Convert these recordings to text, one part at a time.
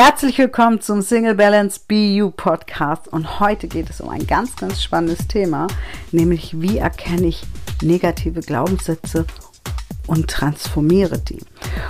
Herzlich willkommen zum Single Balance BU Podcast. Und heute geht es um ein ganz, ganz spannendes Thema, nämlich wie erkenne ich negative Glaubenssätze und transformiere die.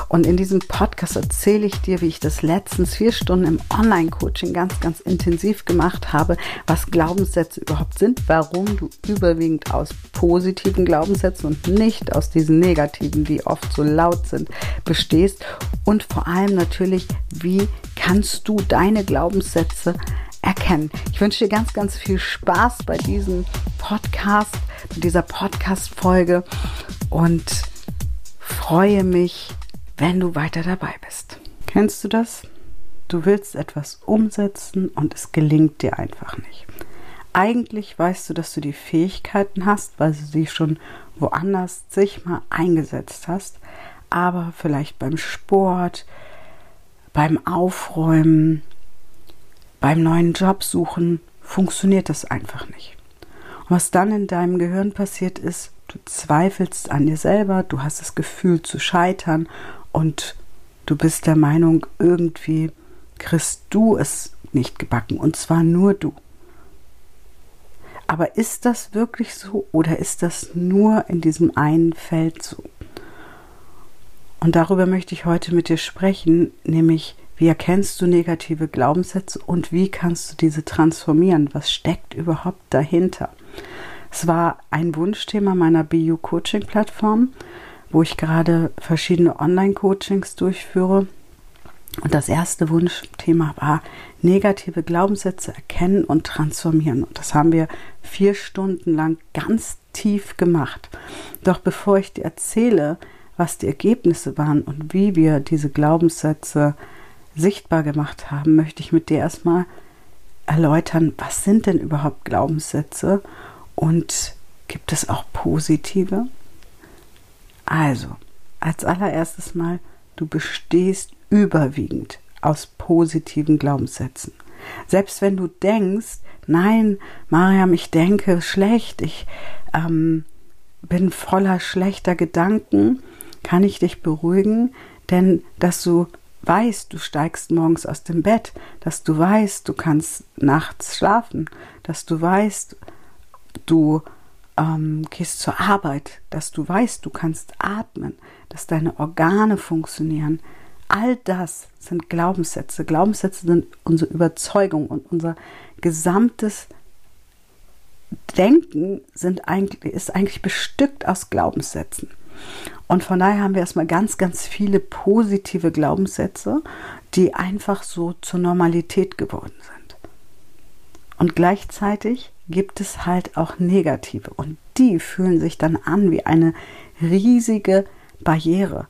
Und in diesem Podcast erzähle ich dir, wie ich das letztens vier Stunden im Online-Coaching ganz, ganz intensiv gemacht habe, was Glaubenssätze überhaupt sind, warum du überwiegend aus positiven Glaubenssätzen und nicht aus diesen negativen, die oft so laut sind, bestehst und vor allem natürlich, wie kannst du deine Glaubenssätze erkennen. Ich wünsche dir ganz, ganz viel Spaß bei diesem Podcast, bei dieser Podcast-Folge und freue mich, wenn du weiter dabei bist. Kennst du das? Du willst etwas umsetzen und es gelingt dir einfach nicht. Eigentlich weißt du, dass du die Fähigkeiten hast, weil du sie schon woanders sich mal eingesetzt hast, aber vielleicht beim Sport, beim Aufräumen, beim neuen Job suchen funktioniert das einfach nicht. Und was dann in deinem Gehirn passiert ist, Du zweifelst an dir selber, du hast das Gefühl zu scheitern und du bist der Meinung, irgendwie kriegst du es nicht gebacken und zwar nur du. Aber ist das wirklich so oder ist das nur in diesem einen Feld so? Und darüber möchte ich heute mit dir sprechen, nämlich wie erkennst du negative Glaubenssätze und wie kannst du diese transformieren? Was steckt überhaupt dahinter? Es war ein Wunschthema meiner BU Coaching Plattform, wo ich gerade verschiedene Online-Coachings durchführe. Und das erste Wunschthema war negative Glaubenssätze erkennen und transformieren. Und das haben wir vier Stunden lang ganz tief gemacht. Doch bevor ich dir erzähle, was die Ergebnisse waren und wie wir diese Glaubenssätze sichtbar gemacht haben, möchte ich mit dir erstmal erläutern, was sind denn überhaupt Glaubenssätze und gibt es auch positive? Also, als allererstes mal, du bestehst überwiegend aus positiven Glaubenssätzen. Selbst wenn du denkst, nein, Mariam, ich denke schlecht, ich ähm, bin voller schlechter Gedanken, kann ich dich beruhigen, denn dass du weißt, du steigst morgens aus dem Bett, dass du weißt, du kannst nachts schlafen, dass du weißt, du ähm, gehst zur Arbeit, dass du weißt, du kannst atmen, dass deine Organe funktionieren. All das sind Glaubenssätze. Glaubenssätze sind unsere Überzeugung und unser gesamtes Denken sind eigentlich, ist eigentlich bestückt aus Glaubenssätzen. Und von daher haben wir erstmal ganz, ganz viele positive Glaubenssätze, die einfach so zur Normalität geworden sind. Und gleichzeitig gibt es halt auch negative und die fühlen sich dann an wie eine riesige Barriere.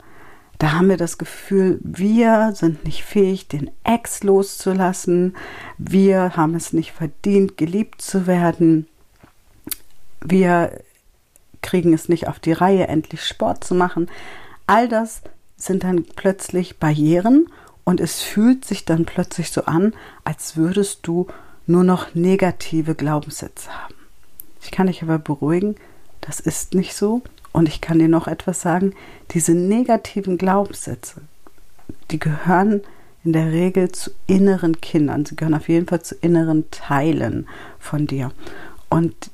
Da haben wir das Gefühl, wir sind nicht fähig, den Ex loszulassen. Wir haben es nicht verdient, geliebt zu werden. Wir kriegen es nicht auf die Reihe, endlich Sport zu machen. All das sind dann plötzlich Barrieren und es fühlt sich dann plötzlich so an, als würdest du nur noch negative Glaubenssätze haben. Ich kann dich aber beruhigen, das ist nicht so. Und ich kann dir noch etwas sagen, diese negativen Glaubenssätze, die gehören in der Regel zu inneren Kindern. Sie gehören auf jeden Fall zu inneren Teilen von dir. Und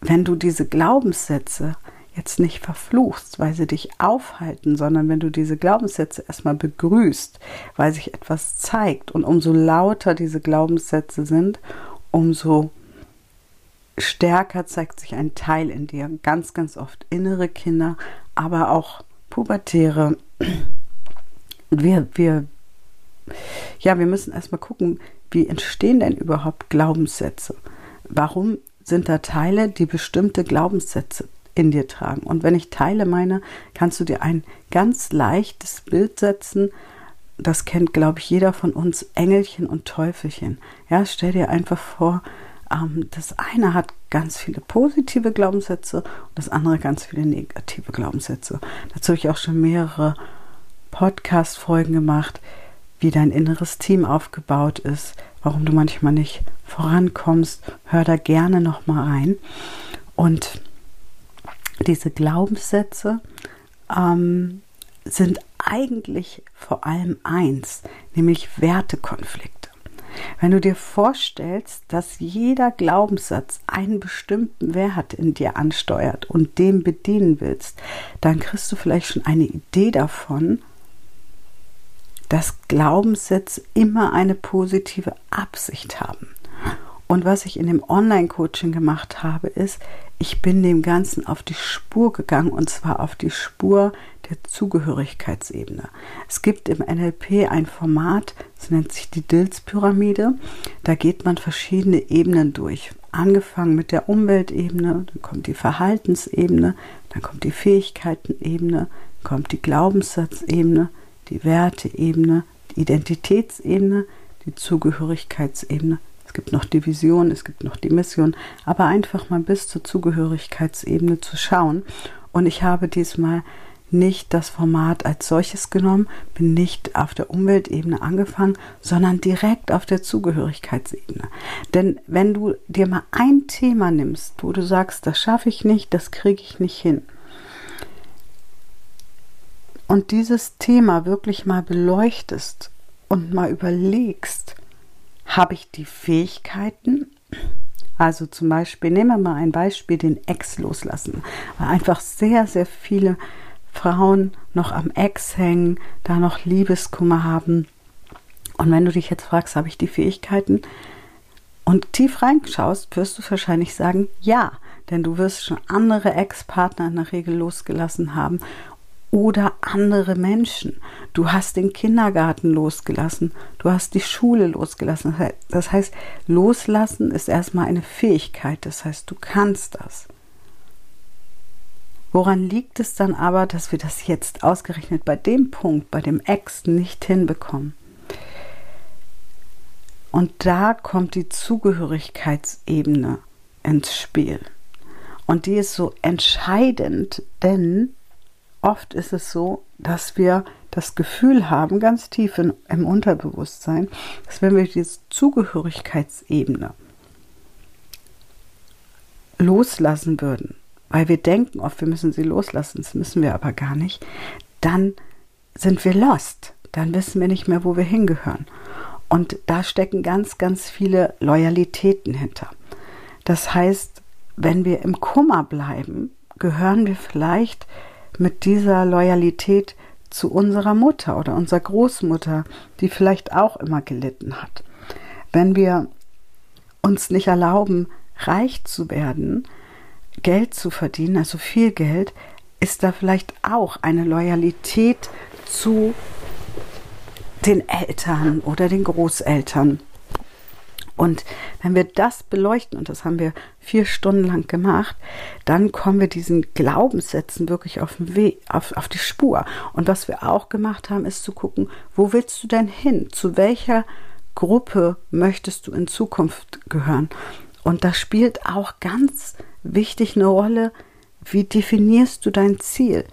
wenn du diese Glaubenssätze jetzt nicht verfluchst, weil sie dich aufhalten, sondern wenn du diese Glaubenssätze erstmal begrüßt, weil sich etwas zeigt und umso lauter diese Glaubenssätze sind, umso stärker zeigt sich ein Teil in dir. Ganz, ganz oft innere Kinder, aber auch Pubertäre. Wir, wir, ja, wir müssen erstmal gucken, wie entstehen denn überhaupt Glaubenssätze? Warum sind da Teile, die bestimmte Glaubenssätze in dir tragen. Und wenn ich Teile meine, kannst du dir ein ganz leichtes Bild setzen. Das kennt, glaube ich, jeder von uns, Engelchen und Teufelchen. Ja, stell dir einfach vor, ähm, das eine hat ganz viele positive Glaubenssätze und das andere ganz viele negative Glaubenssätze. Dazu habe ich auch schon mehrere Podcast-Folgen gemacht, wie dein inneres Team aufgebaut ist, warum du manchmal nicht vorankommst. Hör da gerne nochmal rein. Und diese Glaubenssätze ähm, sind eigentlich vor allem eins, nämlich Wertekonflikte. Wenn du dir vorstellst, dass jeder Glaubenssatz einen bestimmten Wert in dir ansteuert und dem bedienen willst, dann kriegst du vielleicht schon eine Idee davon, dass Glaubenssätze immer eine positive Absicht haben. Und was ich in dem Online-Coaching gemacht habe, ist, ich bin dem Ganzen auf die Spur gegangen und zwar auf die Spur der Zugehörigkeitsebene. Es gibt im NLP ein Format, das nennt sich die Dills-Pyramide. Da geht man verschiedene Ebenen durch. Angefangen mit der Umweltebene, dann kommt die Verhaltensebene, dann kommt die Fähigkeitenebene, kommt die Glaubenssatzebene, die Werteebene, die Identitätsebene, die Zugehörigkeitsebene. Es gibt noch die Vision, es gibt noch die Mission, aber einfach mal bis zur Zugehörigkeitsebene zu schauen. Und ich habe diesmal nicht das Format als solches genommen, bin nicht auf der Umweltebene angefangen, sondern direkt auf der Zugehörigkeitsebene. Denn wenn du dir mal ein Thema nimmst, wo du sagst, das schaffe ich nicht, das kriege ich nicht hin, und dieses Thema wirklich mal beleuchtest und mal überlegst, habe ich die Fähigkeiten? Also zum Beispiel, nehmen wir mal ein Beispiel, den Ex loslassen, weil einfach sehr, sehr viele Frauen noch am Ex hängen, da noch Liebeskummer haben. Und wenn du dich jetzt fragst, habe ich die Fähigkeiten? Und tief reinschaust, wirst du wahrscheinlich sagen, ja, denn du wirst schon andere Ex-Partner in der Regel losgelassen haben oder andere Menschen. Du hast den Kindergarten losgelassen, du hast die Schule losgelassen. Das heißt, loslassen ist erstmal eine Fähigkeit, das heißt, du kannst das. Woran liegt es dann aber, dass wir das jetzt ausgerechnet bei dem Punkt, bei dem Ex nicht hinbekommen? Und da kommt die Zugehörigkeitsebene ins Spiel. Und die ist so entscheidend, denn oft ist es so, dass wir das Gefühl haben, ganz tief in, im Unterbewusstsein, dass wenn wir diese Zugehörigkeitsebene loslassen würden, weil wir denken oft, wir müssen sie loslassen, das müssen wir aber gar nicht, dann sind wir lost. Dann wissen wir nicht mehr, wo wir hingehören. Und da stecken ganz, ganz viele Loyalitäten hinter. Das heißt, wenn wir im Kummer bleiben, gehören wir vielleicht mit dieser Loyalität zu unserer Mutter oder unserer Großmutter, die vielleicht auch immer gelitten hat. Wenn wir uns nicht erlauben, reich zu werden, Geld zu verdienen, also viel Geld, ist da vielleicht auch eine Loyalität zu den Eltern oder den Großeltern. Und wenn wir das beleuchten, und das haben wir vier Stunden lang gemacht, dann kommen wir diesen Glaubenssätzen wirklich auf den Weg, auf, auf die Spur. Und was wir auch gemacht haben, ist zu gucken, wo willst du denn hin? Zu welcher Gruppe möchtest du in Zukunft gehören? Und da spielt auch ganz wichtig eine Rolle, wie definierst du dein Ziel?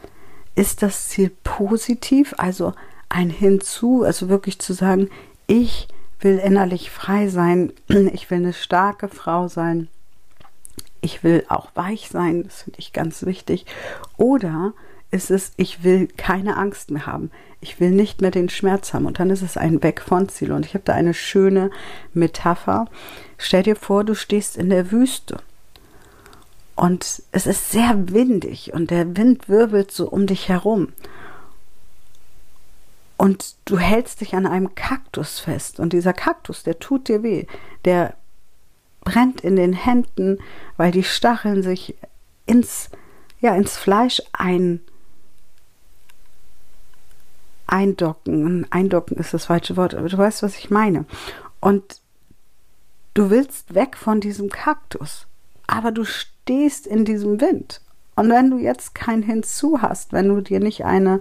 Ist das Ziel positiv, also ein Hinzu, also wirklich zu sagen, ich will innerlich frei sein, ich will eine starke Frau sein, ich will auch weich sein, das finde ich ganz wichtig. Oder ist es, ich will keine Angst mehr haben, ich will nicht mehr den Schmerz haben. Und dann ist es ein Weg von Ziel. Und ich habe da eine schöne Metapher. Stell dir vor, du stehst in der Wüste. Und es ist sehr windig. Und der Wind wirbelt so um dich herum und du hältst dich an einem Kaktus fest und dieser Kaktus, der tut dir weh, der brennt in den Händen, weil die Stacheln sich ins, ja, ins Fleisch ein, eindocken. Eindocken ist das falsche Wort, aber du weißt, was ich meine. Und du willst weg von diesem Kaktus, aber du stehst in diesem Wind. Und wenn du jetzt kein Hinzu hast, wenn du dir nicht eine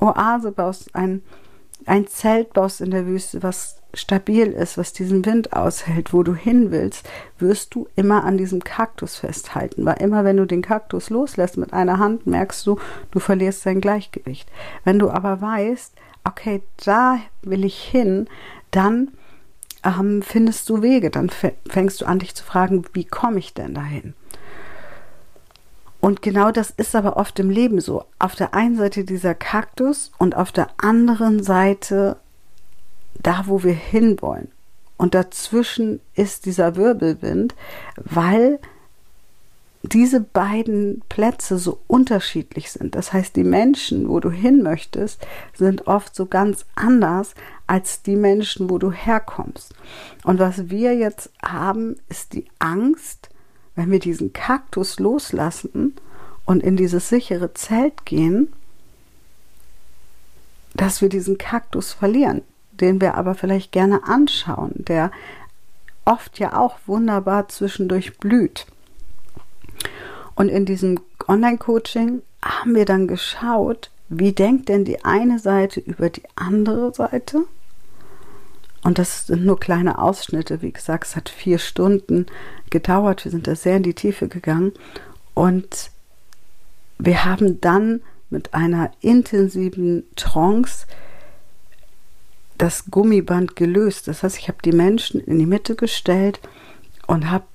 Oase baust, ein, ein Zelt baust in der Wüste, was stabil ist, was diesen Wind aushält, wo du hin willst, wirst du immer an diesem Kaktus festhalten. Weil immer, wenn du den Kaktus loslässt mit einer Hand, merkst du, du verlierst dein Gleichgewicht. Wenn du aber weißt, okay, da will ich hin, dann ähm, findest du Wege, dann fängst du an, dich zu fragen, wie komme ich denn dahin? Und genau das ist aber oft im Leben so. Auf der einen Seite dieser Kaktus und auf der anderen Seite da, wo wir hinwollen. Und dazwischen ist dieser Wirbelwind, weil diese beiden Plätze so unterschiedlich sind. Das heißt, die Menschen, wo du hin möchtest, sind oft so ganz anders als die Menschen, wo du herkommst. Und was wir jetzt haben, ist die Angst, wenn wir diesen Kaktus loslassen und in dieses sichere Zelt gehen, dass wir diesen Kaktus verlieren, den wir aber vielleicht gerne anschauen, der oft ja auch wunderbar zwischendurch blüht. Und in diesem Online-Coaching haben wir dann geschaut, wie denkt denn die eine Seite über die andere Seite? Und das sind nur kleine Ausschnitte. Wie gesagt, es hat vier Stunden gedauert. Wir sind da sehr in die Tiefe gegangen. Und wir haben dann mit einer intensiven Trance das Gummiband gelöst. Das heißt, ich habe die Menschen in die Mitte gestellt und habe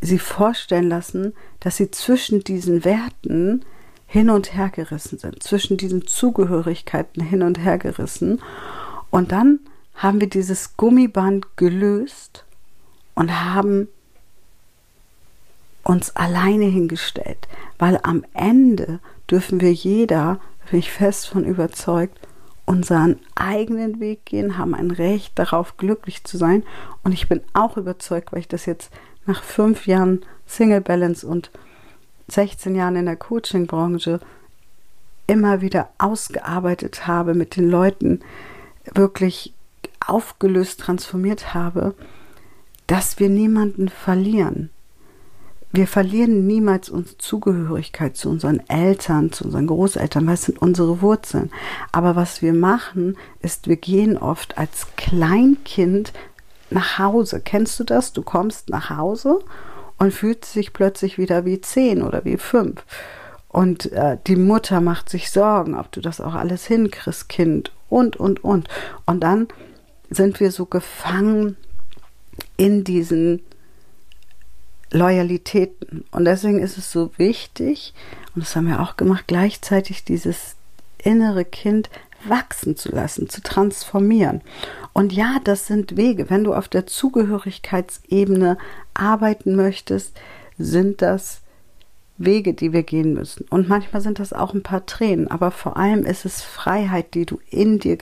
sie vorstellen lassen, dass sie zwischen diesen Werten hin und her gerissen sind, zwischen diesen Zugehörigkeiten hin und her gerissen. Und dann haben wir dieses Gummiband gelöst und haben uns alleine hingestellt, weil am Ende dürfen wir jeder, bin ich fest von überzeugt, unseren eigenen Weg gehen, haben ein Recht darauf, glücklich zu sein. Und ich bin auch überzeugt, weil ich das jetzt nach fünf Jahren Single Balance und 16 Jahren in der Coaching-Branche immer wieder ausgearbeitet habe, mit den Leuten wirklich aufgelöst, transformiert habe, dass wir niemanden verlieren. Wir verlieren niemals unsere Zugehörigkeit zu unseren Eltern, zu unseren Großeltern, weil es sind unsere Wurzeln. Aber was wir machen, ist, wir gehen oft als Kleinkind nach Hause. Kennst du das? Du kommst nach Hause und fühlst dich plötzlich wieder wie zehn oder wie fünf. Und äh, die Mutter macht sich Sorgen, ob du das auch alles hinkriegst, Kind, und, und, und. Und dann sind wir so gefangen in diesen Loyalitäten. Und deswegen ist es so wichtig, und das haben wir auch gemacht, gleichzeitig dieses innere Kind wachsen zu lassen, zu transformieren. Und ja, das sind Wege. Wenn du auf der Zugehörigkeitsebene arbeiten möchtest, sind das Wege, die wir gehen müssen. Und manchmal sind das auch ein paar Tränen, aber vor allem ist es Freiheit, die du in dir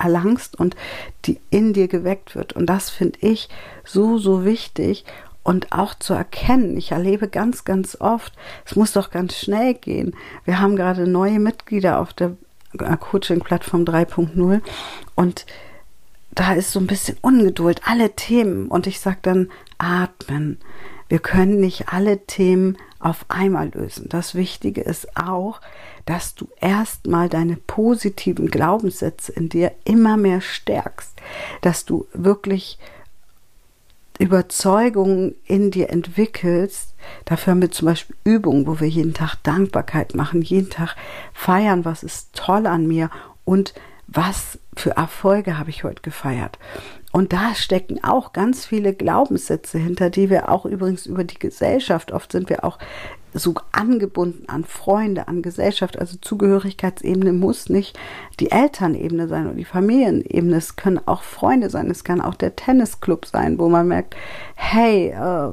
erlangst und die in dir geweckt wird. Und das finde ich so, so wichtig und auch zu erkennen. Ich erlebe ganz, ganz oft, es muss doch ganz schnell gehen. Wir haben gerade neue Mitglieder auf der Coaching-Plattform 3.0 und da ist so ein bisschen Ungeduld, alle Themen. Und ich sage dann, atmen. Wir können nicht alle Themen auf einmal lösen. Das Wichtige ist auch, dass du erstmal deine positiven Glaubenssätze in dir immer mehr stärkst, dass du wirklich Überzeugungen in dir entwickelst. Dafür haben wir zum Beispiel Übungen, wo wir jeden Tag Dankbarkeit machen, jeden Tag feiern, was ist toll an mir und was für Erfolge habe ich heute gefeiert. Und da stecken auch ganz viele Glaubenssätze hinter, die wir auch übrigens über die Gesellschaft, oft sind wir auch so angebunden an Freunde, an Gesellschaft. Also Zugehörigkeitsebene muss nicht die Elternebene sein oder die Familienebene. Es können auch Freunde sein. Es kann auch der Tennisclub sein, wo man merkt, hey, äh,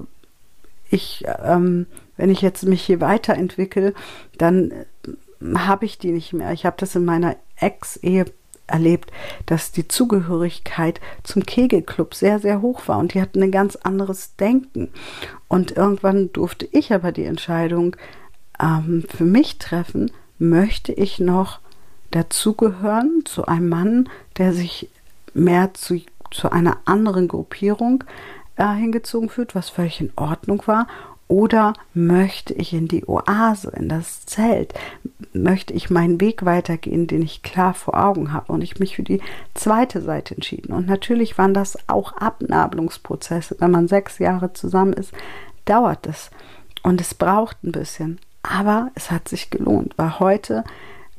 ich, ähm, wenn ich jetzt mich hier weiterentwickle, dann äh, habe ich die nicht mehr. Ich habe das in meiner Ex-Ehe erlebt, dass die Zugehörigkeit zum Kegelclub sehr, sehr hoch war und die hatten ein ganz anderes Denken. Und irgendwann durfte ich aber die Entscheidung ähm, für mich treffen, möchte ich noch dazugehören zu einem Mann, der sich mehr zu, zu einer anderen Gruppierung äh, hingezogen fühlt, was völlig in Ordnung war, oder möchte ich in die Oase, in das Zelt? Möchte ich meinen Weg weitergehen, den ich klar vor Augen habe? Und ich mich für die zweite Seite entschieden. Und natürlich waren das auch Abnabelungsprozesse. Wenn man sechs Jahre zusammen ist, dauert es. Und es braucht ein bisschen. Aber es hat sich gelohnt, weil heute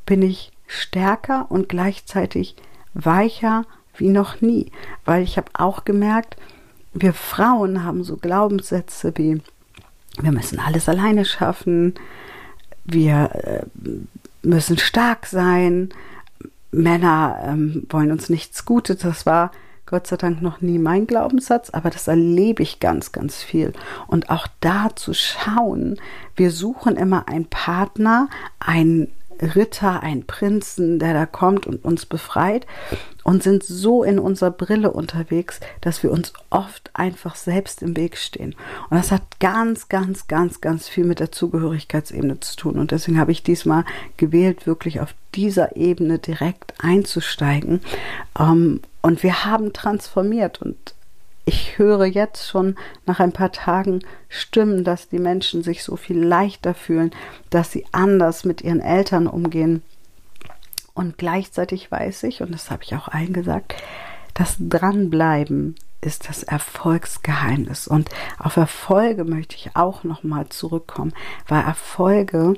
bin ich stärker und gleichzeitig weicher wie noch nie. Weil ich habe auch gemerkt, wir Frauen haben so Glaubenssätze wie wir müssen alles alleine schaffen, wir äh, müssen stark sein, Männer ähm, wollen uns nichts Gutes. Das war Gott sei Dank noch nie mein Glaubenssatz, aber das erlebe ich ganz, ganz viel. Und auch da zu schauen, wir suchen immer einen Partner, einen Ritter, einen Prinzen, der da kommt und uns befreit und sind so in unserer Brille unterwegs, dass wir uns oft einfach selbst im Weg stehen. Und das hat ganz, ganz, ganz, ganz viel mit der Zugehörigkeitsebene zu tun. Und deswegen habe ich diesmal gewählt, wirklich auf dieser Ebene direkt einzusteigen. Ähm, und wir haben transformiert und ich höre jetzt schon nach ein paar Tagen Stimmen, dass die Menschen sich so viel leichter fühlen, dass sie anders mit ihren Eltern umgehen. Und gleichzeitig weiß ich, und das habe ich auch allen gesagt, das Dranbleiben ist das Erfolgsgeheimnis. Und auf Erfolge möchte ich auch nochmal zurückkommen, weil Erfolge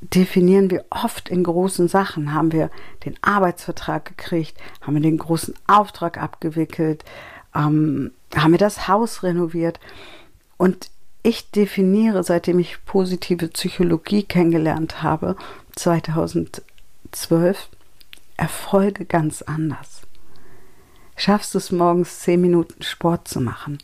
definieren wir oft in großen Sachen. Haben wir den Arbeitsvertrag gekriegt? Haben wir den großen Auftrag abgewickelt? Ähm, haben wir das Haus renoviert. Und ich definiere, seitdem ich positive Psychologie kennengelernt habe, 2012, Erfolge ganz anders. Schaffst du es morgens zehn Minuten Sport zu machen?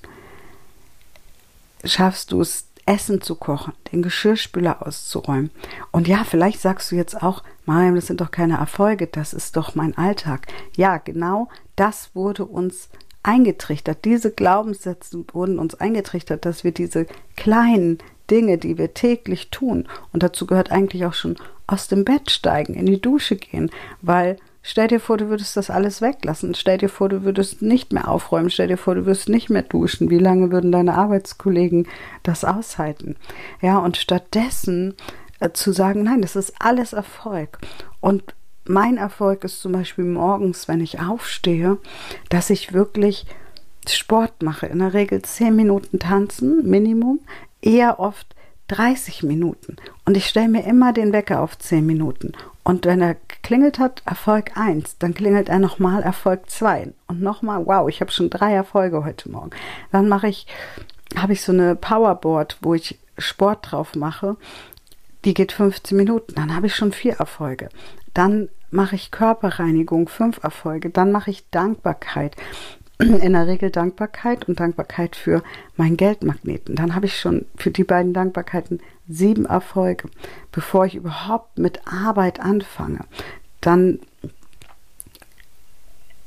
Schaffst du es Essen zu kochen, den Geschirrspüler auszuräumen? Und ja, vielleicht sagst du jetzt auch, Mariam, das sind doch keine Erfolge, das ist doch mein Alltag. Ja, genau das wurde uns eingetrichtert. Diese Glaubenssätze wurden uns eingetrichtert, dass wir diese kleinen Dinge, die wir täglich tun, und dazu gehört eigentlich auch schon aus dem Bett steigen, in die Dusche gehen, weil Stell dir vor, du würdest das alles weglassen. Stell dir vor, du würdest nicht mehr aufräumen. Stell dir vor, du würdest nicht mehr duschen. Wie lange würden deine Arbeitskollegen das aushalten? Ja, und stattdessen äh, zu sagen, nein, das ist alles Erfolg. Und mein Erfolg ist zum Beispiel morgens, wenn ich aufstehe, dass ich wirklich Sport mache. In der Regel 10 Minuten tanzen, Minimum, eher oft 30 Minuten. Und ich stelle mir immer den Wecker auf 10 Minuten. Und wenn er klingelt hat, Erfolg 1, dann klingelt er nochmal Erfolg 2. Und nochmal, wow, ich habe schon drei Erfolge heute Morgen. Dann mache ich, habe ich so eine Powerboard, wo ich Sport drauf mache. Die geht 15 Minuten. Dann habe ich schon vier Erfolge. Dann mache ich Körperreinigung, fünf Erfolge. Dann mache ich Dankbarkeit. In der Regel Dankbarkeit und Dankbarkeit für meinen Geldmagneten. Dann habe ich schon für die beiden Dankbarkeiten sieben Erfolge, bevor ich überhaupt mit Arbeit anfange. Dann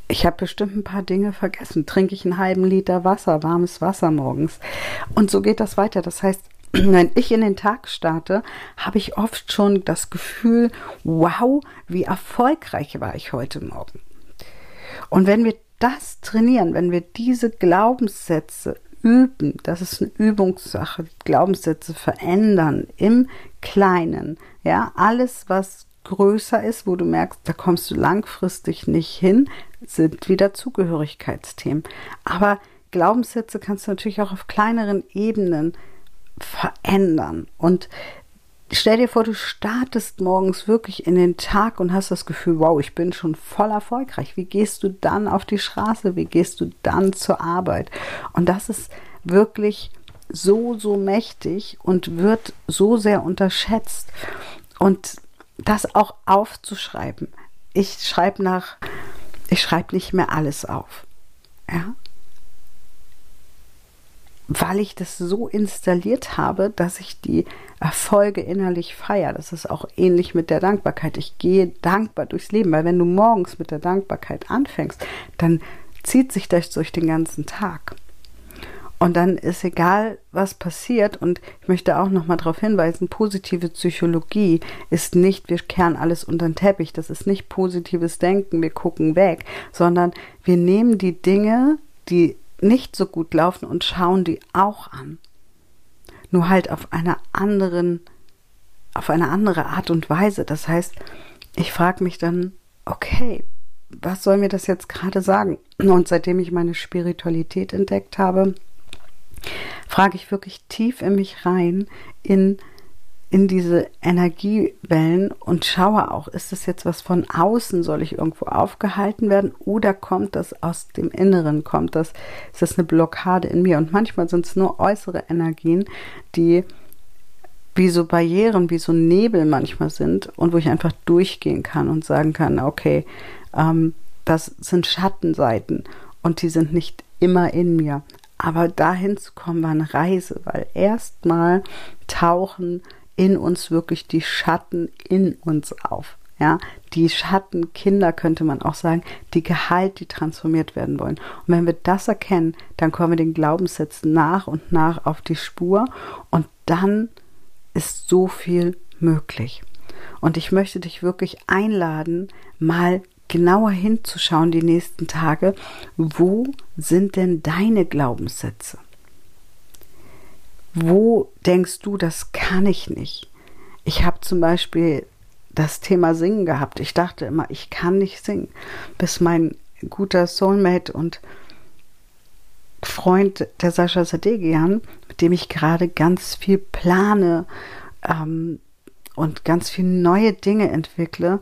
ich habe bestimmt ein paar Dinge vergessen. Trinke ich einen halben Liter Wasser, warmes Wasser morgens. Und so geht das weiter. Das heißt, wenn ich in den Tag starte, habe ich oft schon das Gefühl, wow, wie erfolgreich war ich heute Morgen. Und wenn wir das trainieren, wenn wir diese Glaubenssätze üben, das ist eine Übungssache, Glaubenssätze verändern im Kleinen, ja, alles, was größer ist, wo du merkst, da kommst du langfristig nicht hin, sind wieder Zugehörigkeitsthemen. Aber Glaubenssätze kannst du natürlich auch auf kleineren Ebenen verändern. Und stell dir vor, du startest morgens wirklich in den Tag und hast das Gefühl, wow, ich bin schon voll erfolgreich. Wie gehst du dann auf die Straße? Wie gehst du dann zur Arbeit? Und das ist wirklich so, so mächtig und wird so sehr unterschätzt. Und das auch aufzuschreiben. Ich schreibe nach, ich schreibe nicht mehr alles auf. Ja, weil ich das so installiert habe, dass ich die Erfolge innerlich feiere. Das ist auch ähnlich mit der Dankbarkeit. Ich gehe dankbar durchs Leben, weil wenn du morgens mit der Dankbarkeit anfängst, dann zieht sich das durch den ganzen Tag. Und dann ist egal, was passiert. Und ich möchte auch nochmal darauf hinweisen, positive Psychologie ist nicht, wir kehren alles unter den Teppich. Das ist nicht positives Denken, wir gucken weg, sondern wir nehmen die Dinge, die nicht so gut laufen und schauen die auch an. Nur halt auf einer anderen, auf eine andere Art und Weise. Das heißt, ich frage mich dann, okay, was soll mir das jetzt gerade sagen? Und seitdem ich meine Spiritualität entdeckt habe, frage ich wirklich tief in mich rein, in in diese Energiewellen und schaue auch, ist das jetzt was von außen, soll ich irgendwo aufgehalten werden oder kommt das aus dem Inneren, kommt das, ist das eine Blockade in mir? Und manchmal sind es nur äußere Energien, die wie so Barrieren, wie so Nebel manchmal sind und wo ich einfach durchgehen kann und sagen kann, okay, ähm, das sind Schattenseiten und die sind nicht immer in mir. Aber dahin zu kommen war eine Reise, weil erstmal tauchen in uns wirklich die Schatten in uns auf. Ja, die Schattenkinder könnte man auch sagen, die geheilt, die transformiert werden wollen. Und wenn wir das erkennen, dann kommen wir den Glaubenssätzen nach und nach auf die Spur und dann ist so viel möglich. Und ich möchte dich wirklich einladen, mal genauer hinzuschauen die nächsten Tage, wo sind denn deine Glaubenssätze? Wo denkst du, das kann ich nicht? Ich habe zum Beispiel das Thema Singen gehabt. Ich dachte immer, ich kann nicht singen, bis mein guter Soulmate und Freund, der Sascha Sadegian, mit dem ich gerade ganz viel plane ähm, und ganz viele neue Dinge entwickle,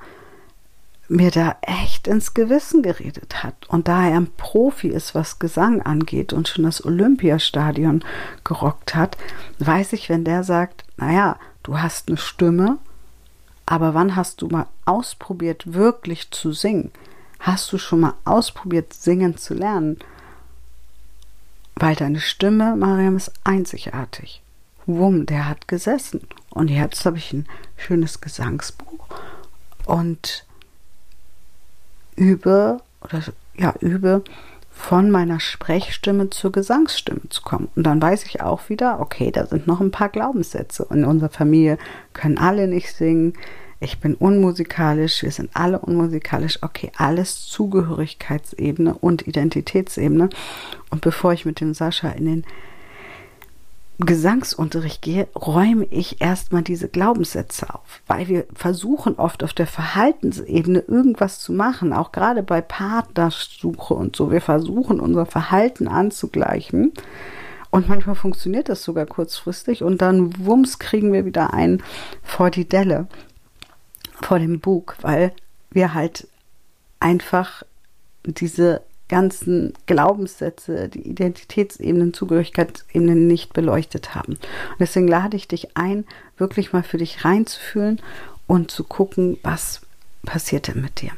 mir da echt ins Gewissen geredet hat. Und da er ein Profi ist, was Gesang angeht und schon das Olympiastadion gerockt hat, weiß ich, wenn der sagt, naja, du hast eine Stimme, aber wann hast du mal ausprobiert, wirklich zu singen? Hast du schon mal ausprobiert, singen zu lernen? Weil deine Stimme, Mariam, ist einzigartig. Wumm, der hat gesessen. Und jetzt habe ich ein schönes Gesangsbuch. Und übe oder ja, übe von meiner Sprechstimme zur Gesangsstimme zu kommen. Und dann weiß ich auch wieder, okay, da sind noch ein paar Glaubenssätze. In unserer Familie können alle nicht singen. Ich bin unmusikalisch, wir sind alle unmusikalisch. Okay, alles Zugehörigkeitsebene und Identitätsebene. Und bevor ich mit dem Sascha in den Gesangsunterricht gehe, räume ich erstmal diese Glaubenssätze auf, weil wir versuchen oft auf der Verhaltensebene irgendwas zu machen, auch gerade bei Partnersuche und so. Wir versuchen unser Verhalten anzugleichen. Und manchmal funktioniert das sogar kurzfristig und dann wumms kriegen wir wieder einen vor die Delle, vor dem Bug, weil wir halt einfach diese ganzen Glaubenssätze, die Identitätsebenen, Zugehörigkeitsebenen nicht beleuchtet haben. Und deswegen lade ich dich ein, wirklich mal für dich reinzufühlen und zu gucken, was passiert denn mit dir.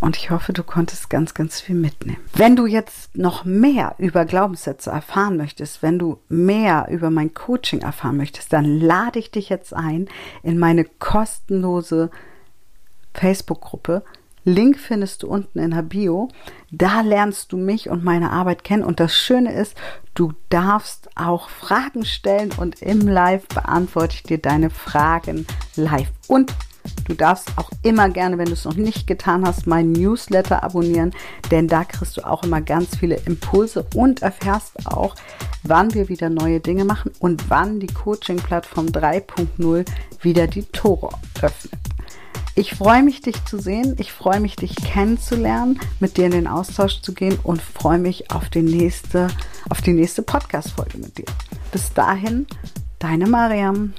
Und ich hoffe, du konntest ganz, ganz viel mitnehmen. Wenn du jetzt noch mehr über Glaubenssätze erfahren möchtest, wenn du mehr über mein Coaching erfahren möchtest, dann lade ich dich jetzt ein in meine kostenlose Facebook-Gruppe Link findest du unten in der Bio. Da lernst du mich und meine Arbeit kennen. Und das Schöne ist, du darfst auch Fragen stellen und im Live beantworte ich dir deine Fragen live. Und Du darfst auch immer gerne, wenn du es noch nicht getan hast, meinen Newsletter abonnieren, denn da kriegst du auch immer ganz viele Impulse und erfährst auch, wann wir wieder neue Dinge machen und wann die Coaching-Plattform 3.0 wieder die Tore öffnet. Ich freue mich, dich zu sehen. Ich freue mich, dich kennenzulernen, mit dir in den Austausch zu gehen und freue mich auf die nächste, nächste Podcast-Folge mit dir. Bis dahin, deine Mariam.